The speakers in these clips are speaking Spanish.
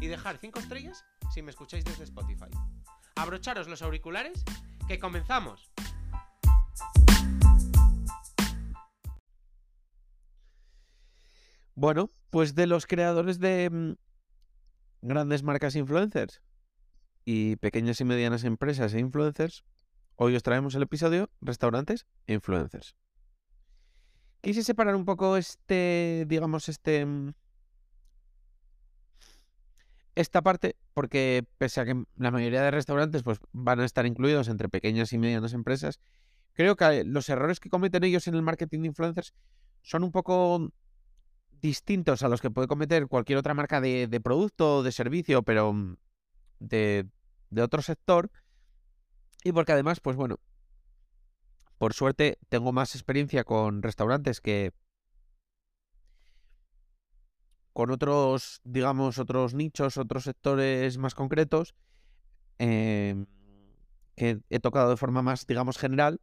y dejar 5 estrellas si me escucháis desde Spotify. Abrocharos los auriculares, que comenzamos. Bueno, pues de los creadores de mm, grandes marcas influencers y pequeñas y medianas empresas e influencers, hoy os traemos el episodio Restaurantes e Influencers. Quise separar un poco este, digamos, este... Esta parte, porque pese a que la mayoría de restaurantes pues, van a estar incluidos entre pequeñas y medianas empresas, creo que los errores que cometen ellos en el marketing de influencers son un poco distintos a los que puede cometer cualquier otra marca de, de producto o de servicio, pero mm, de, de otro sector. Y porque además, pues bueno, por suerte tengo más experiencia con restaurantes que con otros, digamos, otros nichos, otros sectores más concretos, em, que he tocado de forma más, digamos, general.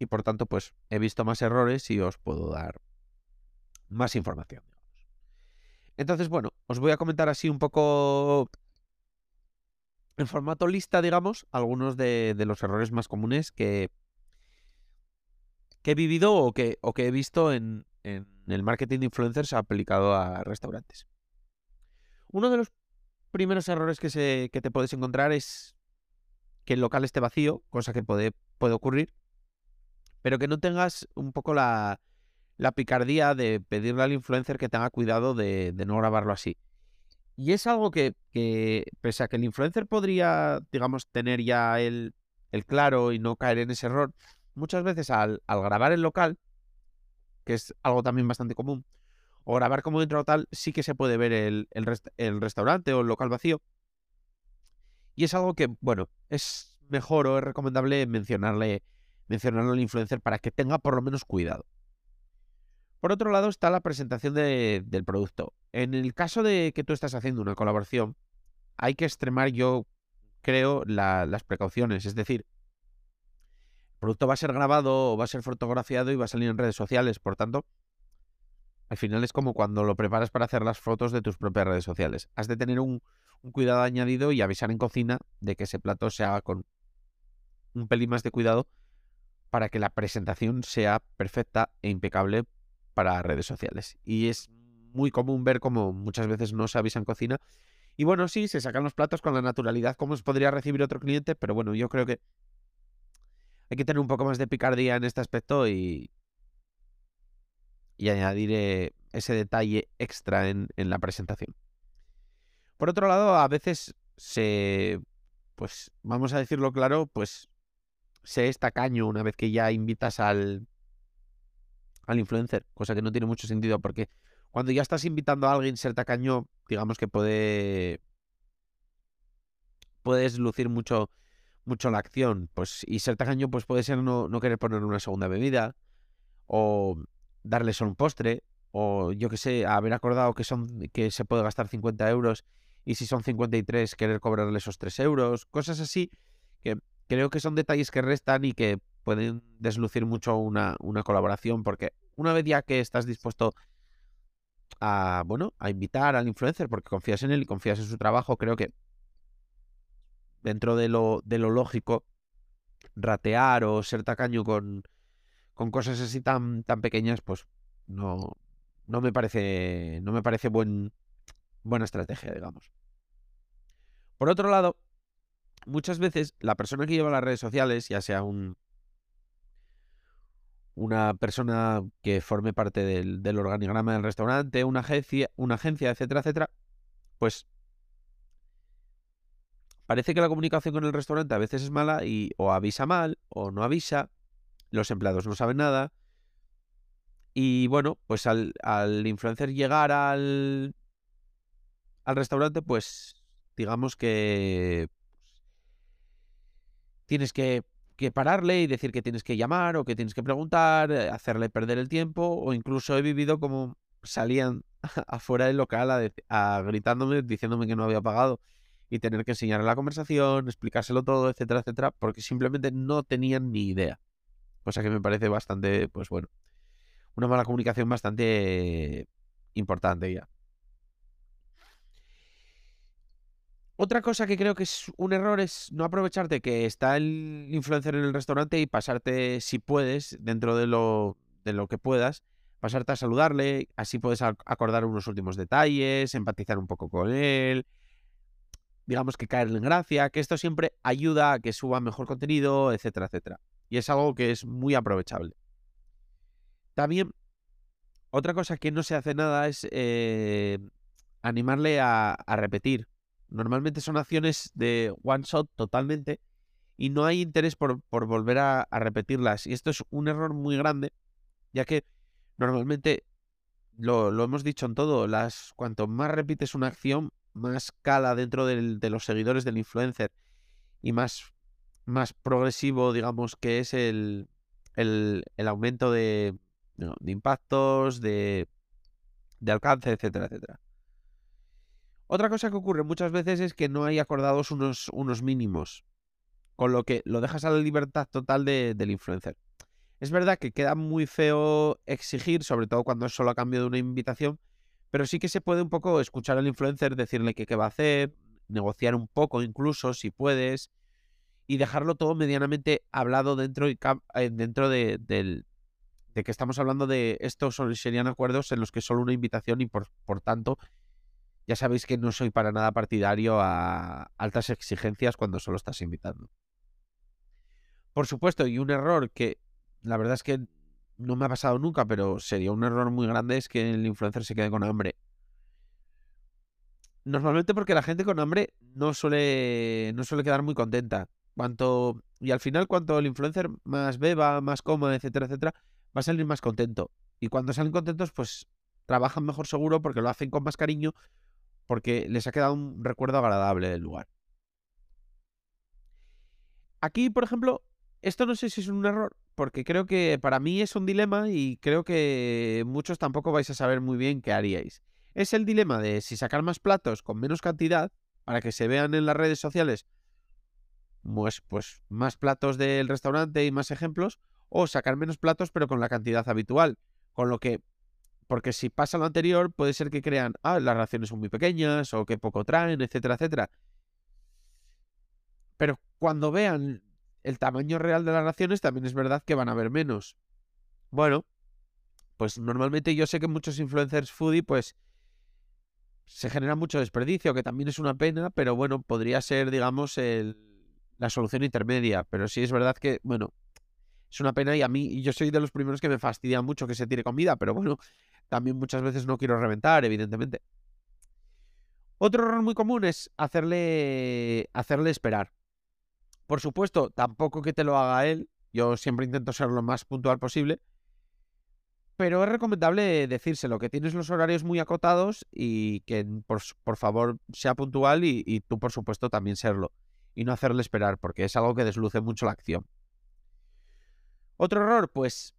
Y por tanto, pues he visto más errores y os puedo dar más información. Entonces, bueno, os voy a comentar así un poco en formato lista, digamos, algunos de, los errores más comunes que, he vivido o que he visto en, en el marketing de influencers aplicado a restaurantes. Uno de los primeros errores que, se, que te puedes encontrar es que el local esté vacío, cosa que puede, puede ocurrir, pero que no tengas un poco la, la picardía de pedirle al influencer que tenga cuidado de, de no grabarlo así. Y es algo que, que, pese a que el influencer podría, digamos, tener ya el, el claro y no caer en ese error, muchas veces al, al grabar el local, que es algo también bastante común, o grabar como dentro local, sí que se puede ver el, el, rest- el restaurante o el local vacío. Y es algo que, bueno, es mejor o es recomendable mencionarle, mencionarlo al influencer para que tenga por lo menos cuidado. Por otro lado está la presentación de- del producto. En el caso de que tú estás haciendo una colaboración, hay que extremar, yo creo, la- las precauciones. Es decir, producto va a ser grabado o va a ser fotografiado y va a salir en redes sociales. Por tanto, al final es como cuando lo preparas para hacer las fotos de tus propias redes sociales. Has de tener un, cuidado añadido y avisar en cocina de que ese plato se haga con un pelín más de cuidado para que la presentación sea perfecta e impecable para redes sociales. Y es muy común ver como muchas veces no se avisa en cocina. Y bueno, sí, se sacan los platos con la naturalidad como se podría recibir otro cliente, pero bueno, yo creo que hay que tener un poco más de picardía en este aspecto y, añadir eh, ese detalle extra en, en la presentación. Por otro lado, a veces se, pues vamos a decirlo claro, pues se es tacaño una vez que ya invitas al, al influencer, cosa que no tiene mucho sentido porque cuando ya estás invitando a alguien ser tacaño, digamos que puede puedes lucir mucho mucho la acción, pues y ser tacaño pues puede ser no, no querer poner una segunda bebida o darle solo un postre o yo que sé, haber acordado que son que se puede gastar 50 euros y si son 53 querer cobrarle esos 3 euros, cosas así que creo que son detalles que restan y que pueden deslucir mucho una, una colaboración porque una vez ya que estás dispuesto a, bueno, a invitar al influencer porque confías en él y confías en su trabajo, creo que dentro de lo, de lo lógico, ratear o ser tacaño con, con cosas así tan, tan pequeñas, pues no, no me parece, no me parece buen, buena estrategia, digamos. Por otro lado, muchas veces la persona que lleva las redes sociales, ya sea un, una persona que forme parte del, del organigrama del restaurante, una agencia, una agencia, etcétera, etcétera, pues parece que la comunicación con el restaurante a veces es mala y o avisa mal o no avisa, los empleados no saben nada. Y bueno, pues al, al influencer llegar al, al restaurante, pues digamos que tienes que, pararle y decir que tienes que llamar o que tienes que preguntar, eh, hacerle perder el tiempo, o incluso he vivido como salían afuera del local a, a gritándome, diciéndome que no había pagado y tener que enseñarle la conversación, explicárselo todo, etcétera, etcétera, porque simplemente no tenían ni idea. Cosa que me parece bastante, pues bueno, una mala comunicación bastante importante ya. Otra cosa que creo que es un error es no aprovecharte que está el influencer en el restaurante y pasarte, si puedes, dentro de lo, de lo que puedas, pasarte a saludarle, así puedes ac- acordar unos últimos detalles, empatizar un poco con él, digamos que caerle en gracia, que esto siempre ayuda a que suba mejor contenido, etcétera, etcétera. Y es algo que es muy aprovechable. También, otra cosa que no se hace nada es eh, animarle a, a repetir. Normalmente son acciones de one shot totalmente y no hay interés por, volver a, a repetirlas. Y esto es un error muy grande, ya que normalmente lo, lo hemos dicho en todo, las, cuanto más repites una acción, más cala dentro de los seguidores del influencer y más, más progresivo, digamos, que es el, el, aumento de, de impactos, de, de alcance, etcétera, etcétera. Otra cosa que ocurre muchas veces es que no hay acordados unos, unos mínimos, con lo que lo dejas a la libertad total de- del influencer. Es verdad que queda muy feo exigir, sobre todo cuando es solo a cambio de una invitación, pero sí que se puede un poco escuchar al influencer, decirle qué va a hacer, negociar un poco incluso si puedes, y dejarlo todo medianamente hablado dentro, y eh, dentro de, de que estamos hablando de estos serían acuerdos en los que solo una invitación y por, por tanto ya sabéis que no soy para nada partidario a altas exigencias cuando solo estás invitando. Por supuesto, y un error que la verdad es que no me ha pasado nunca, pero sería un error muy grande es que el influencer se quede con hambre. Normalmente porque la gente con hambre no suele, no suele quedar muy contenta. Cuanto, y al final, cuanto el influencer más beba, más coma, etcétera, etcétera, va a salir más contento. Y cuando salen contentos, pues trabajan mejor seguro porque lo hacen con más cariño, porque les ha quedado un recuerdo agradable del lugar. Aquí, por ejemplo, esto no sé si es un error, porque creo que para mí es un dilema y creo que muchos tampoco vais a saber muy bien qué haríais. Es el dilema de si sacar más platos con menos cantidad para que se vean en las redes sociales pues, pues más platos del restaurante y más ejemplos, o sacar menos platos pero con la cantidad habitual. Con lo que, porque si pasa lo anterior, puede ser que crean, ah, las raciones son muy pequeñas o que poco traen, etcétera, etcétera. Pero cuando vean el tamaño real de las raciones, también es verdad que van a ver menos. Bueno, pues normalmente yo sé que muchos influencers foodie, pues se genera mucho desperdicio, que también es una pena, pero bueno, podría ser, digamos, el, la solución intermedia. Pero sí es verdad que, bueno, es una pena y a mí, yo soy de los primeros que me fastidia mucho que se tire comida, pero bueno, también muchas veces no quiero reventar, evidentemente. Otro error muy común es hacerle, hacerle esperar. Por supuesto, tampoco que te lo haga él. Yo siempre intento ser lo más puntual posible. Pero es recomendable decírselo, que tienes los horarios muy acotados y que por, s- por favor sea puntual y, tú por supuesto también serlo. Y no hacerle esperar, porque es algo que desluce mucho la acción. Otro error, pues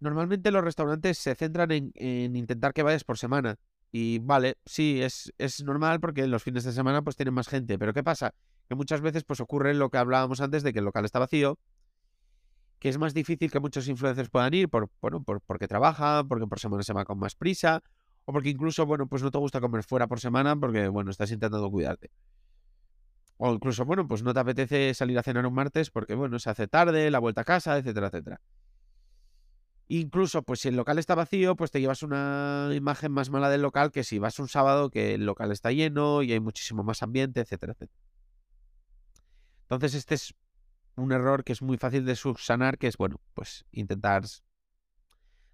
normalmente los restaurantes se centran en, en intentar que vayas por semana. Y vale, sí, es, es normal porque los fines de semana pues tienen más gente. Pero ¿qué pasa? Que muchas veces pues ocurre lo que hablábamos antes de que el local está vacío, que es más difícil que muchos influencers puedan ir por, bueno, por, porque trabajan, porque por semana se va con más prisa, o porque incluso, bueno, pues no te gusta comer fuera por semana porque, bueno, estás intentando cuidarte. O incluso, bueno, pues no te apetece salir a cenar un martes porque, bueno, se hace tarde, la vuelta a casa, etcétera, etcétera. Incluso, pues si el local está vacío, pues te llevas una imagen más mala del local que si vas un sábado que el local está lleno y hay muchísimo más ambiente, etcétera, etcétera. Entonces, este es un error que es muy fácil de subsanar, que es, bueno, pues intentar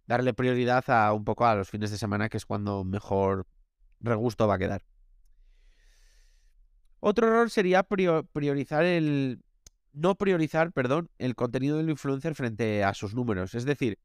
darle prioridad a un poco a los fines de semana, que es cuando mejor regusto va a quedar. Otro error sería prio- priorizar el... No priorizar, perdón, el contenido del influencer frente a sus números. Es decir,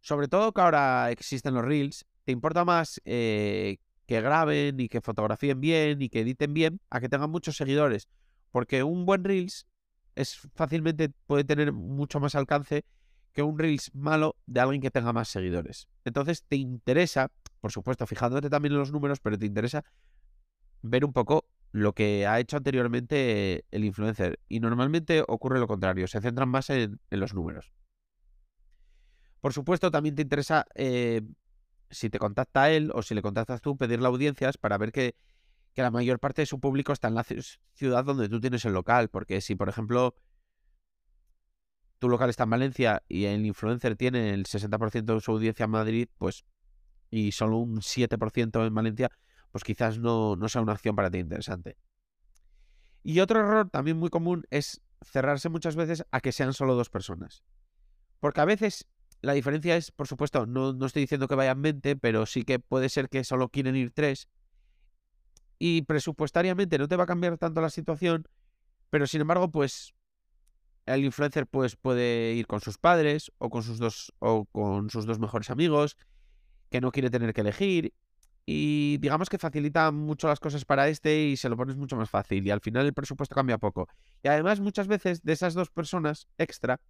sobre todo que ahora existen los reels, te importa más eh, que graben y que fotografíen bien y que editen bien a que tengan muchos seguidores. Porque un buen Reels es fácilmente puede tener mucho más alcance que un Reels malo de alguien que tenga más seguidores. Entonces te interesa, por supuesto, fijándote también en los números, pero te interesa ver un poco lo que ha hecho anteriormente el influencer. Y normalmente ocurre lo contrario, se centran más en, los números. Por supuesto, también te interesa, eh, si te contacta él o si le contactas tú, pedirle audiencias para ver que, que la mayor parte de su público está en la ciudad donde tú tienes el local. Porque si, por ejemplo, tu local está en Valencia y el influencer tiene el 60% de su audiencia en Madrid, pues, y solo un 7% en Valencia, pues quizás no, no sea una acción para ti interesante. Y otro error también muy común es cerrarse muchas veces a que sean solo dos personas. Porque a veces la diferencia es, por supuesto, no, no estoy diciendo que vayan mente, pero sí que puede ser que solo quieren ir tres. Y presupuestariamente no te va a cambiar tanto la situación, pero sin embargo, pues el influencer pues, puede ir con sus padres o con sus dos o con sus dos mejores amigos, que no quiere tener que elegir. Y digamos que facilita mucho las cosas para este y se lo pones mucho más fácil. Y al final el presupuesto cambia poco. Y además, muchas veces de esas dos personas extra,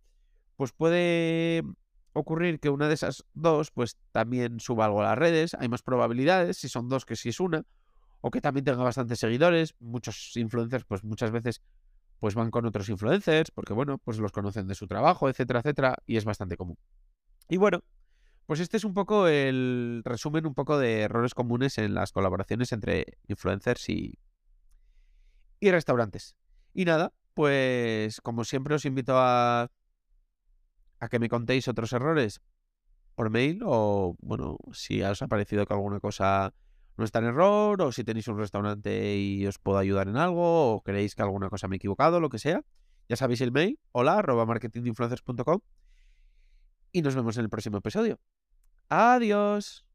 pues puede ocurrir que una de esas dos, pues también suba algo a las redes. Hay más probabilidades si son dos que si es una. O que también tenga bastantes seguidores. Muchos influencers, pues muchas veces pues van con otros influencers, porque bueno, pues los conocen de su trabajo, etcétera, etcétera, y es bastante común. Y bueno, pues este es un poco el resumen un poco de errores comunes en las colaboraciones entre influencers y, y restaurantes. Y nada, pues como siempre os invito a, a que me contéis otros errores por mail o bueno, si os ha parecido que alguna cosa no está en error, o si tenéis un restaurante y os puedo ayudar en algo, o creéis que alguna cosa me he equivocado, lo que sea, ya sabéis el mail, hola, arroba marketinginfluencers.com y nos vemos en el próximo episodio. Adiós.